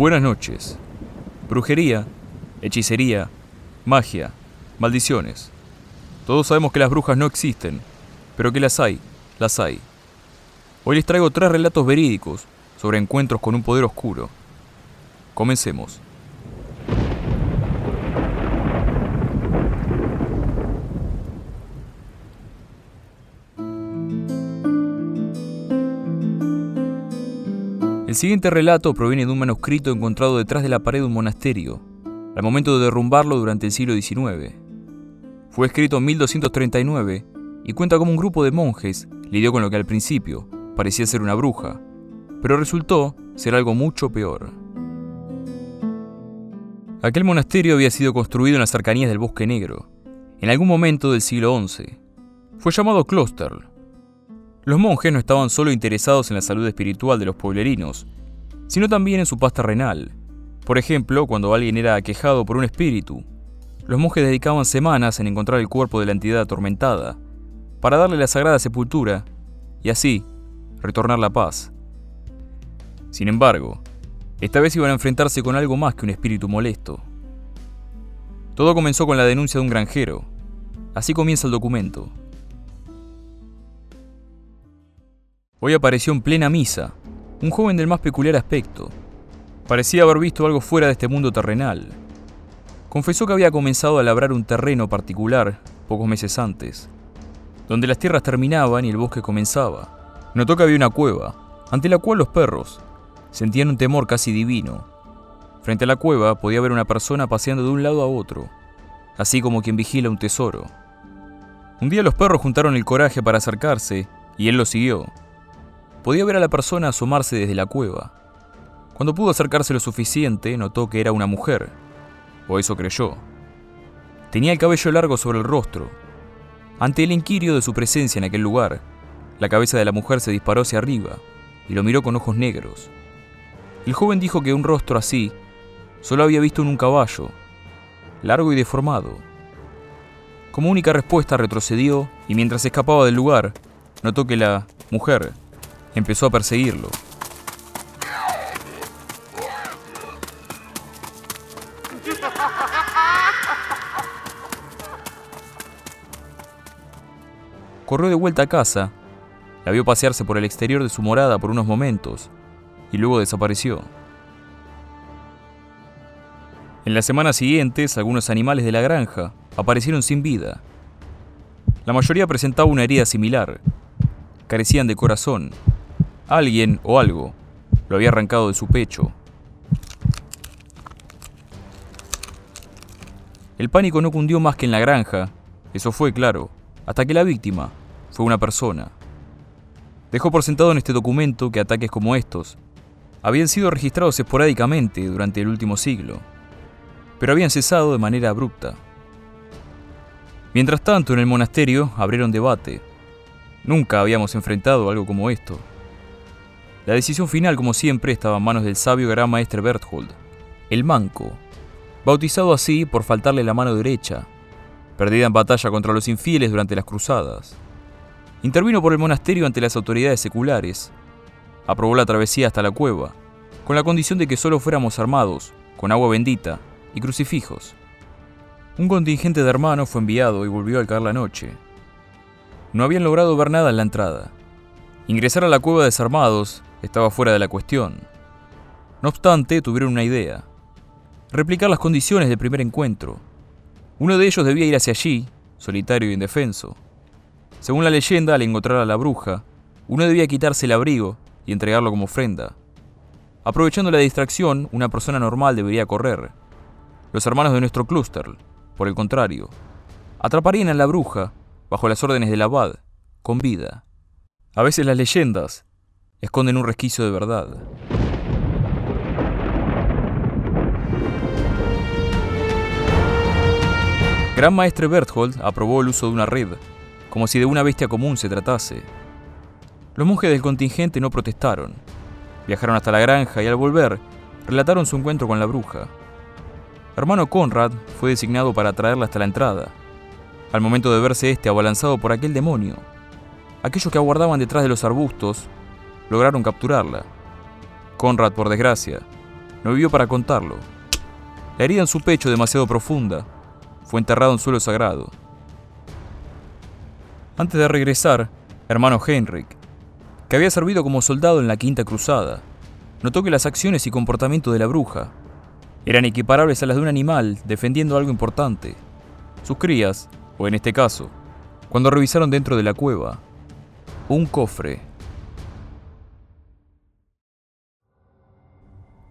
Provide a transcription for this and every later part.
Buenas noches. Brujería, hechicería, magia, maldiciones. Todos sabemos que las brujas no existen, pero que las hay, las hay. Hoy les traigo tres relatos verídicos sobre encuentros con un poder oscuro. Comencemos. El siguiente relato proviene de un manuscrito encontrado detrás de la pared de un monasterio, al momento de derrumbarlo durante el siglo XIX. Fue escrito en 1239 y cuenta cómo un grupo de monjes lidió con lo que al principio parecía ser una bruja, pero resultó ser algo mucho peor. Aquel monasterio había sido construido en las cercanías del Bosque Negro, en algún momento del siglo XI. Fue llamado Kloster. Los monjes no estaban solo interesados en la salud espiritual de los pueblerinos, sino también en su pasta renal. Por ejemplo, cuando alguien era aquejado por un espíritu, los monjes dedicaban semanas en encontrar el cuerpo de la entidad atormentada, para darle la sagrada sepultura y así retornar la paz. Sin embargo, esta vez iban a enfrentarse con algo más que un espíritu molesto. Todo comenzó con la denuncia de un granjero. Así comienza el documento. Hoy apareció en plena misa, un joven del más peculiar aspecto. Parecía haber visto algo fuera de este mundo terrenal. Confesó que había comenzado a labrar un terreno particular pocos meses antes, donde las tierras terminaban y el bosque comenzaba. Notó que había una cueva, ante la cual los perros sentían un temor casi divino. Frente a la cueva podía ver una persona paseando de un lado a otro, así como quien vigila un tesoro. Un día los perros juntaron el coraje para acercarse y él lo siguió. Podía ver a la persona asomarse desde la cueva. Cuando pudo acercarse lo suficiente, notó que era una mujer, o eso creyó. Tenía el cabello largo sobre el rostro. Ante el inquirio de su presencia en aquel lugar, la cabeza de la mujer se disparó hacia arriba y lo miró con ojos negros. El joven dijo que un rostro así solo había visto en un caballo, largo y deformado. Como única respuesta retrocedió y mientras escapaba del lugar, notó que la mujer empezó a perseguirlo. Corrió de vuelta a casa, la vio pasearse por el exterior de su morada por unos momentos y luego desapareció. En las semanas siguientes, algunos animales de la granja aparecieron sin vida. La mayoría presentaba una herida similar. Carecían de corazón Alguien o algo lo había arrancado de su pecho. El pánico no cundió más que en la granja, eso fue claro, hasta que la víctima fue una persona. Dejó por sentado en este documento que ataques como estos habían sido registrados esporádicamente durante el último siglo, pero habían cesado de manera abrupta. Mientras tanto, en el monasterio abrieron debate. Nunca habíamos enfrentado algo como esto. La decisión final, como siempre, estaba en manos del sabio gran maestre Berthold, el manco, bautizado así por faltarle la mano derecha, perdida en batalla contra los infieles durante las cruzadas. Intervino por el monasterio ante las autoridades seculares, aprobó la travesía hasta la cueva, con la condición de que solo fuéramos armados, con agua bendita y crucifijos. Un contingente de hermanos fue enviado y volvió al caer la noche. No habían logrado ver nada en la entrada. Ingresar a la cueva desarmados estaba fuera de la cuestión. No obstante, tuvieron una idea. Replicar las condiciones del primer encuentro. Uno de ellos debía ir hacia allí, solitario e indefenso. Según la leyenda, al encontrar a la bruja, uno debía quitarse el abrigo y entregarlo como ofrenda. Aprovechando la distracción, una persona normal debería correr. Los hermanos de nuestro clúster, por el contrario, atraparían a la bruja, bajo las órdenes del abad, con vida. A veces las leyendas esconden un resquicio de verdad. Gran Maestre Berthold aprobó el uso de una red, como si de una bestia común se tratase. Los monjes del contingente no protestaron. Viajaron hasta la granja y al volver, relataron su encuentro con la bruja. Hermano Conrad fue designado para traerla hasta la entrada. Al momento de verse este abalanzado por aquel demonio, aquellos que aguardaban detrás de los arbustos lograron capturarla. Conrad, por desgracia, no vivió para contarlo. La herida en su pecho demasiado profunda fue enterrado en suelo sagrado. Antes de regresar, hermano Henrik, que había servido como soldado en la Quinta Cruzada, notó que las acciones y comportamiento de la bruja eran equiparables a las de un animal defendiendo algo importante. Sus crías, o en este caso, cuando revisaron dentro de la cueva, un cofre.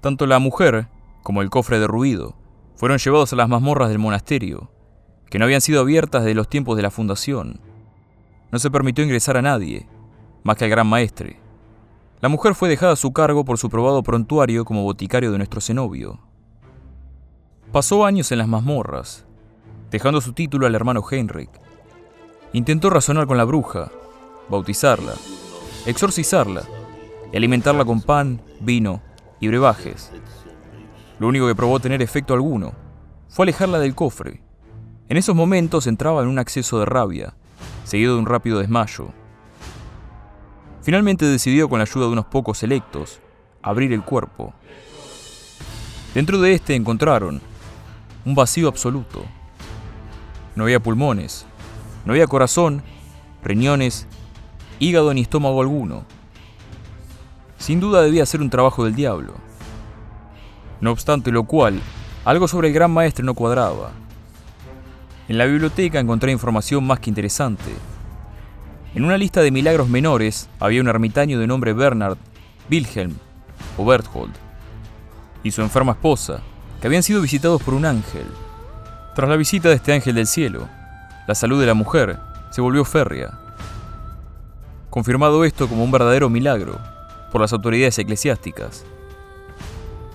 Tanto la mujer como el cofre derruido fueron llevados a las mazmorras del monasterio, que no habían sido abiertas desde los tiempos de la fundación. No se permitió ingresar a nadie, más que al gran maestre. La mujer fue dejada a su cargo por su probado prontuario como boticario de nuestro cenobio. Pasó años en las mazmorras, dejando su título al hermano Heinrich. Intentó razonar con la bruja, bautizarla, exorcizarla y alimentarla con pan, vino y brebajes. Lo único que probó tener efecto alguno fue alejarla del cofre. En esos momentos entraba en un acceso de rabia, seguido de un rápido desmayo. Finalmente decidió, con la ayuda de unos pocos electos, abrir el cuerpo. Dentro de este encontraron un vacío absoluto. No había pulmones, no había corazón, riñones, hígado ni estómago alguno. Sin duda debía ser un trabajo del diablo. No obstante lo cual, algo sobre el gran maestre no cuadraba. En la biblioteca encontré información más que interesante. En una lista de milagros menores había un ermitaño de nombre Bernard Wilhelm o Berthold y su enferma esposa, que habían sido visitados por un ángel. Tras la visita de este ángel del cielo, la salud de la mujer se volvió férrea. Confirmado esto como un verdadero milagro por las autoridades eclesiásticas.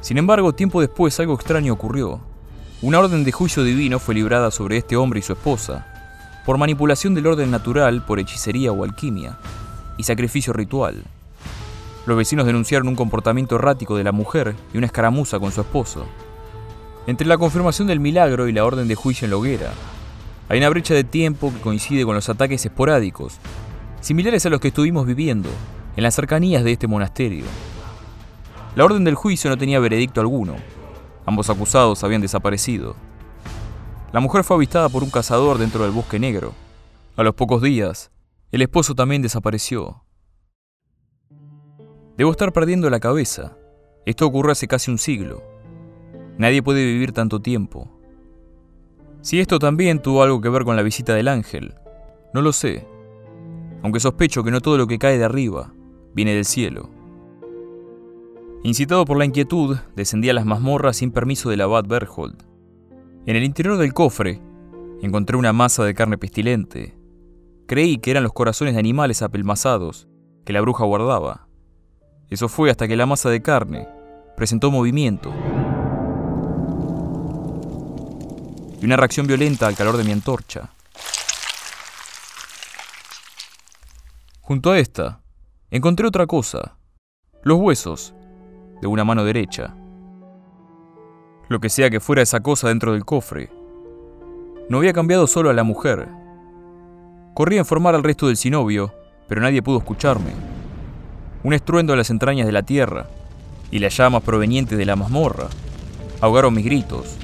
Sin embargo, tiempo después algo extraño ocurrió. Una orden de juicio divino fue librada sobre este hombre y su esposa, por manipulación del orden natural por hechicería o alquimia, y sacrificio ritual. Los vecinos denunciaron un comportamiento errático de la mujer y una escaramuza con su esposo. Entre la confirmación del milagro y la orden de juicio en la hoguera, hay una brecha de tiempo que coincide con los ataques esporádicos, similares a los que estuvimos viviendo en las cercanías de este monasterio. La orden del juicio no tenía veredicto alguno. Ambos acusados habían desaparecido. La mujer fue avistada por un cazador dentro del bosque negro. A los pocos días, el esposo también desapareció. Debo estar perdiendo la cabeza. Esto ocurrió hace casi un siglo. Nadie puede vivir tanto tiempo. Si esto también tuvo algo que ver con la visita del ángel, no lo sé, aunque sospecho que no todo lo que cae de arriba viene del cielo. Incitado por la inquietud, descendí a las mazmorras sin permiso del abad Berthold. En el interior del cofre encontré una masa de carne pestilente. Creí que eran los corazones de animales apelmazados que la bruja guardaba. Eso fue hasta que la masa de carne presentó movimiento y una reacción violenta al calor de mi antorcha. Junto a esta, encontré otra cosa, los huesos de una mano derecha. Lo que sea que fuera esa cosa dentro del cofre, no había cambiado solo a la mujer. Corrí a informar al resto del sinovio, pero nadie pudo escucharme. Un estruendo en las entrañas de la tierra y las llamas provenientes de la mazmorra ahogaron mis gritos.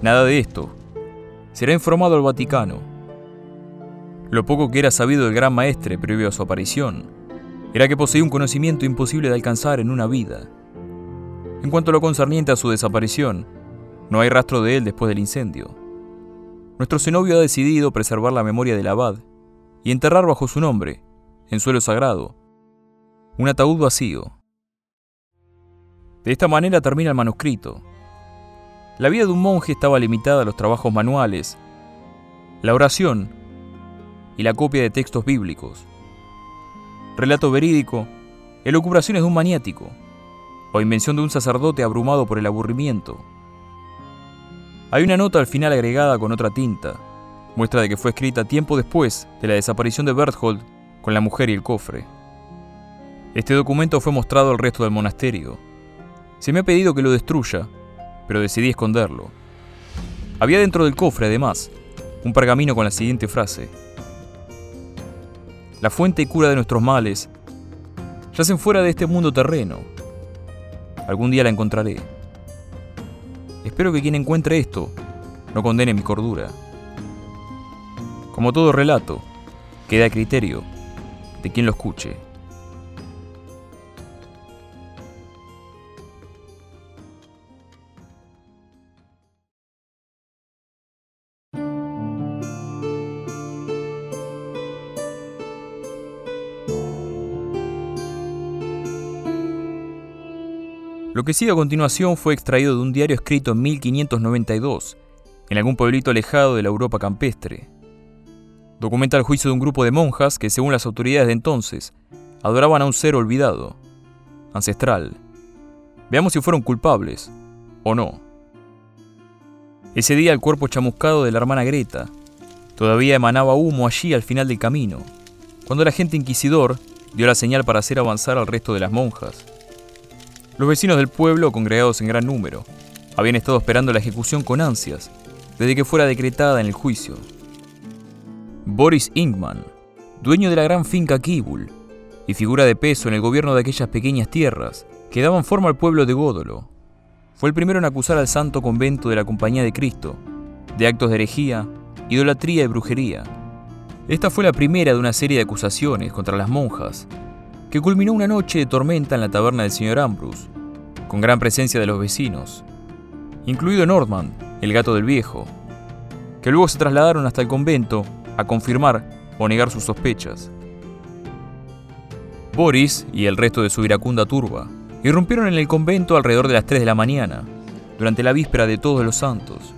Nada de esto. Será informado al Vaticano. Lo poco que era sabido del gran maestre previo a su aparición era que poseía un conocimiento imposible de alcanzar en una vida. En cuanto a lo concerniente a su desaparición, no hay rastro de él después del incendio. Nuestro cenobio ha decidido preservar la memoria del abad y enterrar bajo su nombre, en suelo sagrado, un ataúd vacío. De esta manera termina el manuscrito, la vida de un monje estaba limitada a los trabajos manuales, la oración y la copia de textos bíblicos. Relato verídico, elucubraciones de un maniático o invención de un sacerdote abrumado por el aburrimiento. Hay una nota al final agregada con otra tinta, muestra de que fue escrita tiempo después de la desaparición de Berthold con la mujer y el cofre. Este documento fue mostrado al resto del monasterio. Se me ha pedido que lo destruya pero decidí esconderlo. Había dentro del cofre, además, un pergamino con la siguiente frase. La fuente y cura de nuestros males yacen fuera de este mundo terreno. Algún día la encontraré. Espero que quien encuentre esto no condene mi cordura. Como todo relato, queda a criterio de quien lo escuche. Lo que sigue a continuación fue extraído de un diario escrito en 1592, en algún pueblito alejado de la Europa campestre. Documenta el juicio de un grupo de monjas que, según las autoridades de entonces, adoraban a un ser olvidado, ancestral. Veamos si fueron culpables o no. Ese día el cuerpo chamuscado de la hermana Greta todavía emanaba humo allí al final del camino, cuando el agente inquisidor dio la señal para hacer avanzar al resto de las monjas. Los vecinos del pueblo, congregados en gran número, habían estado esperando la ejecución con ansias desde que fuera decretada en el juicio. Boris Ingman, dueño de la gran finca Kibul y figura de peso en el gobierno de aquellas pequeñas tierras que daban forma al pueblo de Gódolo, fue el primero en acusar al santo convento de la Compañía de Cristo de actos de herejía, idolatría y brujería. Esta fue la primera de una serie de acusaciones contra las monjas que culminó una noche de tormenta en la taberna del señor Ambrose, con gran presencia de los vecinos, incluido Nordman, el gato del viejo, que luego se trasladaron hasta el convento a confirmar o negar sus sospechas. Boris y el resto de su iracunda turba irrumpieron en el convento alrededor de las 3 de la mañana, durante la víspera de Todos los Santos.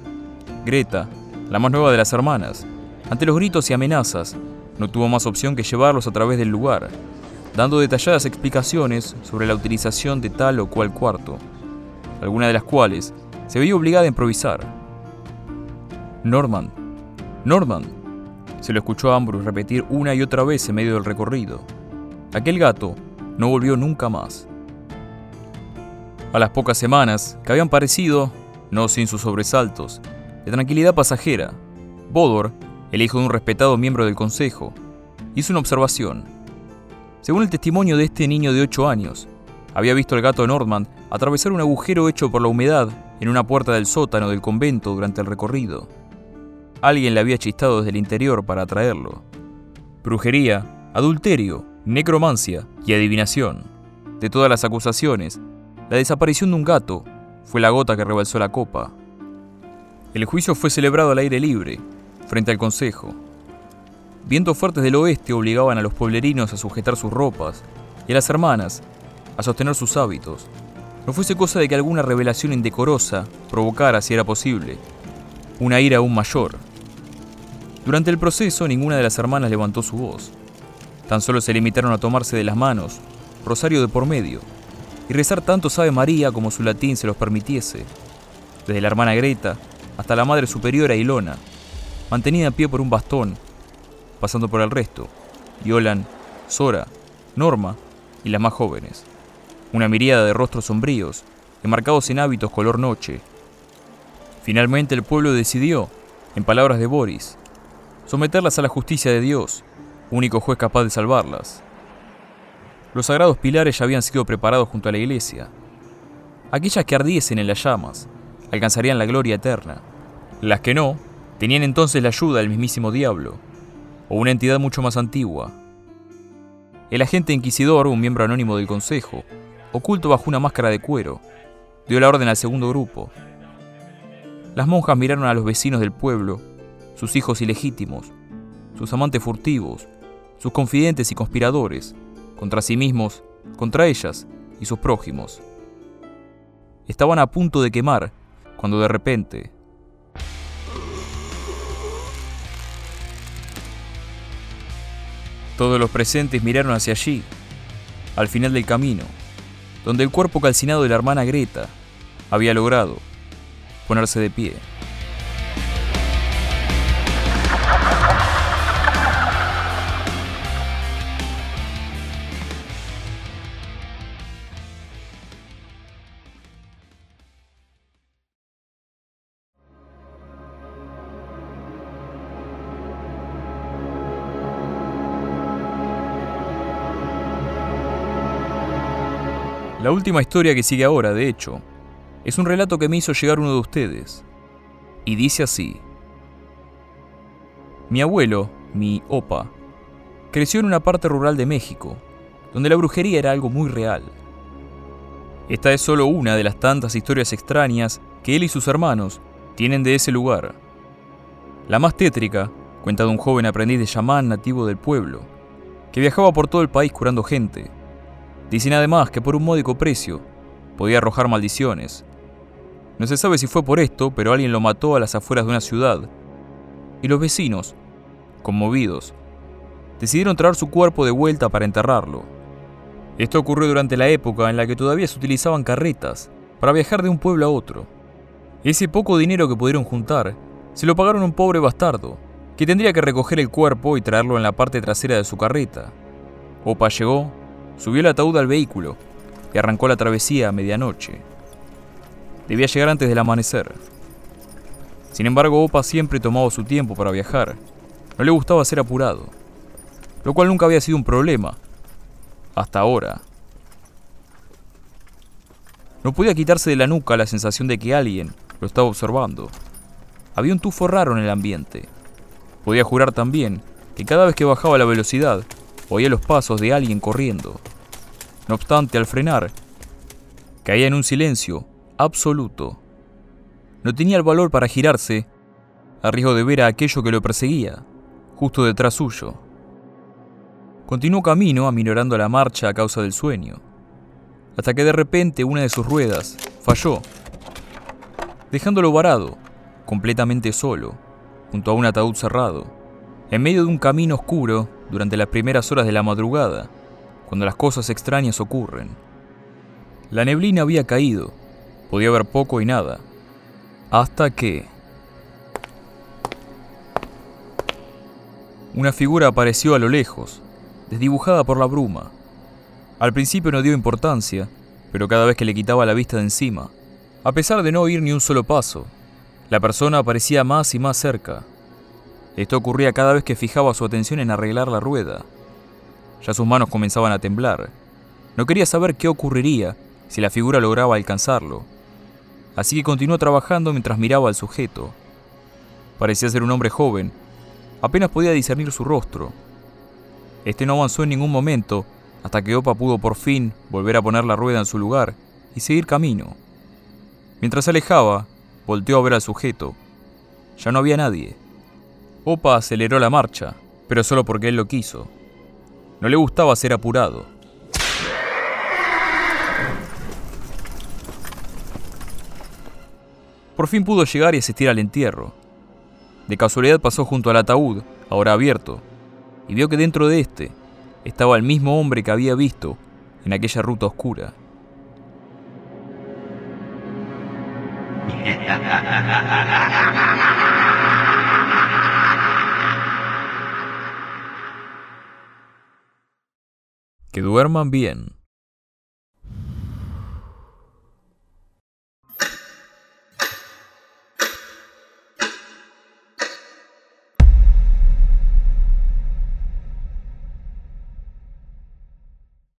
Greta, la más nueva de las hermanas, ante los gritos y amenazas, no tuvo más opción que llevarlos a través del lugar dando detalladas explicaciones sobre la utilización de tal o cual cuarto, alguna de las cuales se veía obligada a improvisar. Norman, Norman, se lo escuchó a Ambrose repetir una y otra vez en medio del recorrido. Aquel gato no volvió nunca más. A las pocas semanas que habían parecido, no sin sus sobresaltos, de tranquilidad pasajera, Bodor, el hijo de un respetado miembro del consejo, hizo una observación según el testimonio de este niño de 8 años, había visto al gato Nordman atravesar un agujero hecho por la humedad en una puerta del sótano del convento durante el recorrido. Alguien le había chistado desde el interior para atraerlo. Brujería, adulterio, necromancia y adivinación. De todas las acusaciones, la desaparición de un gato fue la gota que rebalsó la copa. El juicio fue celebrado al aire libre, frente al consejo. Vientos fuertes del oeste obligaban a los pueblerinos a sujetar sus ropas y a las hermanas a sostener sus hábitos. No fuese cosa de que alguna revelación indecorosa provocara, si era posible, una ira aún mayor. Durante el proceso, ninguna de las hermanas levantó su voz. Tan solo se limitaron a tomarse de las manos, rosario de por medio, y rezar tanto sabe María como su latín se los permitiese, desde la hermana Greta hasta la madre superiora Ilona, mantenida a pie por un bastón pasando por el resto, Yolan, Sora, Norma y las más jóvenes. Una miríada de rostros sombríos, enmarcados en hábitos color noche. Finalmente el pueblo decidió, en palabras de Boris, someterlas a la justicia de Dios, único juez capaz de salvarlas. Los sagrados pilares ya habían sido preparados junto a la iglesia. Aquellas que ardiesen en las llamas alcanzarían la gloria eterna. Las que no, tenían entonces la ayuda del mismísimo diablo o una entidad mucho más antigua. El agente inquisidor, un miembro anónimo del consejo, oculto bajo una máscara de cuero, dio la orden al segundo grupo. Las monjas miraron a los vecinos del pueblo, sus hijos ilegítimos, sus amantes furtivos, sus confidentes y conspiradores, contra sí mismos, contra ellas y sus prójimos. Estaban a punto de quemar cuando de repente Todos los presentes miraron hacia allí, al final del camino, donde el cuerpo calcinado de la hermana Greta había logrado ponerse de pie. La última historia que sigue ahora, de hecho, es un relato que me hizo llegar uno de ustedes. Y dice así. Mi abuelo, mi opa, creció en una parte rural de México, donde la brujería era algo muy real. Esta es solo una de las tantas historias extrañas que él y sus hermanos tienen de ese lugar. La más tétrica cuenta de un joven aprendiz de chamán nativo del pueblo, que viajaba por todo el país curando gente Dicen además que por un módico precio podía arrojar maldiciones. No se sabe si fue por esto, pero alguien lo mató a las afueras de una ciudad. Y los vecinos, conmovidos, decidieron traer su cuerpo de vuelta para enterrarlo. Esto ocurrió durante la época en la que todavía se utilizaban carretas para viajar de un pueblo a otro. Ese poco dinero que pudieron juntar se lo pagaron a un pobre bastardo, que tendría que recoger el cuerpo y traerlo en la parte trasera de su carreta. Opa llegó, Subió el ataúd al vehículo y arrancó la travesía a medianoche. Debía llegar antes del amanecer. Sin embargo, Opa siempre tomaba su tiempo para viajar. No le gustaba ser apurado, lo cual nunca había sido un problema. Hasta ahora. No podía quitarse de la nuca la sensación de que alguien lo estaba observando. Había un tufo raro en el ambiente. Podía jurar también que cada vez que bajaba la velocidad, oía los pasos de alguien corriendo. No obstante, al frenar, caía en un silencio absoluto. No tenía el valor para girarse, a riesgo de ver a aquello que lo perseguía, justo detrás suyo. Continuó camino, aminorando la marcha a causa del sueño, hasta que de repente una de sus ruedas falló, dejándolo varado, completamente solo, junto a un ataúd cerrado, en medio de un camino oscuro durante las primeras horas de la madrugada, cuando las cosas extrañas ocurren. La neblina había caído, podía ver poco y nada, hasta que... Una figura apareció a lo lejos, desdibujada por la bruma. Al principio no dio importancia, pero cada vez que le quitaba la vista de encima, a pesar de no oír ni un solo paso, la persona aparecía más y más cerca, esto ocurría cada vez que fijaba su atención en arreglar la rueda. Ya sus manos comenzaban a temblar. No quería saber qué ocurriría si la figura lograba alcanzarlo. Así que continuó trabajando mientras miraba al sujeto. Parecía ser un hombre joven. Apenas podía discernir su rostro. Este no avanzó en ningún momento hasta que Opa pudo por fin volver a poner la rueda en su lugar y seguir camino. Mientras se alejaba, volteó a ver al sujeto. Ya no había nadie. Opa aceleró la marcha, pero solo porque él lo quiso. No le gustaba ser apurado. Por fin pudo llegar y asistir al entierro. De casualidad pasó junto al ataúd, ahora abierto, y vio que dentro de este estaba el mismo hombre que había visto en aquella ruta oscura. Que duerman bien.